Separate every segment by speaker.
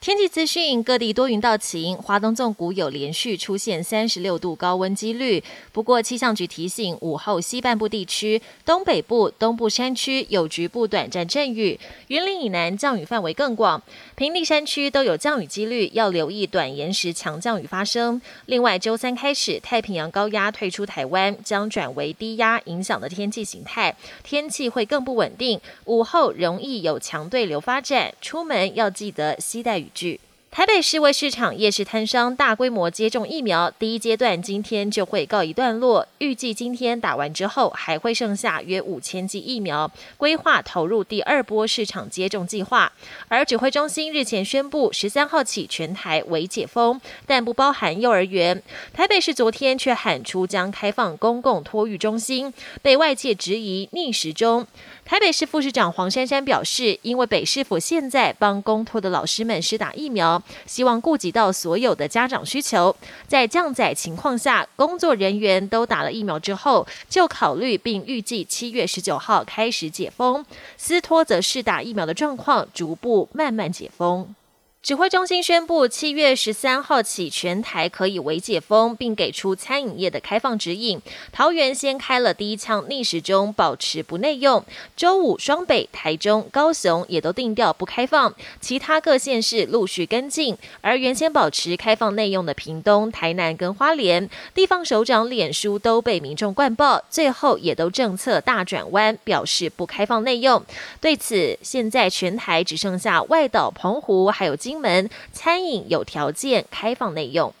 Speaker 1: 天气资讯，各地多云到晴，华东纵谷有连续出现三十六度高温几率。不过气象局提醒，午后西半部地区、东北部、东部山区有局部短暂阵雨，云林以南降雨范围更广，平地山区都有降雨几率，要留意短延时强降雨发生。另外，周三开始，太平洋高压退出台湾，将转为低压影响的天气形态，天气会更不稳定，午后容易有强对流发展，出门要记得携带雨。语句。台北市卫市场夜市摊商大规模接种疫苗，第一阶段今天就会告一段落。预计今天打完之后，还会剩下约五千剂疫苗，规划投入第二波市场接种计划。而指挥中心日前宣布，十三号起全台为解封，但不包含幼儿园。台北市昨天却喊出将开放公共托育中心，被外界质疑逆时钟。台北市副市长黄珊珊表示，因为北市府现在帮公托的老师们施打疫苗，希望顾及到所有的家长需求，在降载情况下，工作人员都打了疫苗之后，就考虑并预计七月十九号开始解封。斯托则是打疫苗的状况逐步慢慢解封。指挥中心宣布，七月十三号起，全台可以微解封，并给出餐饮业的开放指引。桃园先开了第一枪，逆时钟保持不内用。周五，双北、台中、高雄也都定调不开放，其他各县市陆续跟进。而原先保持开放内用的屏东、台南跟花莲地方首长脸书都被民众灌爆，最后也都政策大转弯，表示不开放内用。对此，现在全台只剩下外岛、澎湖还有。金门餐饮有条件开放内用。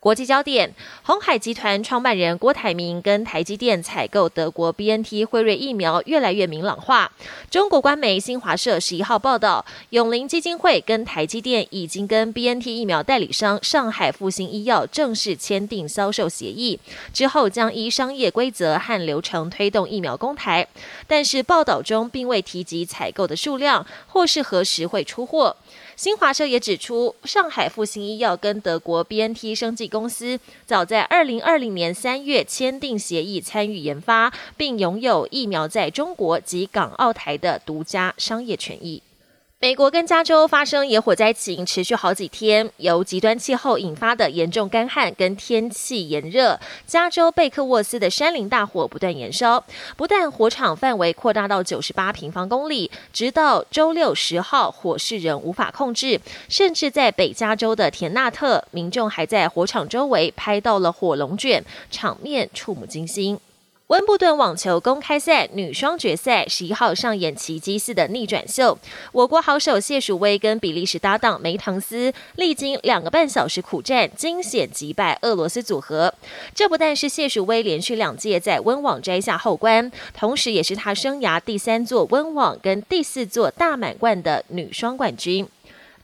Speaker 1: 国际焦点：红海集团创办人郭台铭跟台积电采购德国 B N T 辉瑞疫苗越来越明朗化。中国官媒新华社十一号报道，永林基金会跟台积电已经跟 B N T 疫苗代理商上海复星医药正式签订销售协议，之后将依商业规则和流程推动疫苗公台。但是报道中并未提及采购的数量或是何时会出货。新华社也指出，上海复星医药跟德国 B N T 生技公司早在二零二零年三月签订协议，参与研发，并拥有疫苗在中国及港澳台的独家商业权益。美国跟加州发生野火灾情持续好几天，由极端气候引发的严重干旱跟天气炎热，加州贝克沃斯的山林大火不断延烧，不但火场范围扩大到九十八平方公里，直到周六十号火势仍无法控制，甚至在北加州的田纳特，民众还在火场周围拍到了火龙卷，场面触目惊心。温布顿网球公开赛女双决赛十一号上演奇迹似的逆转秀，我国好手谢淑薇跟比利时搭档梅唐斯历经两个半小时苦战，惊险击败俄罗斯组合。这不但是谢淑薇连续两届在温网摘下后冠，同时也是她生涯第三座温网跟第四座大满贯的女双冠军。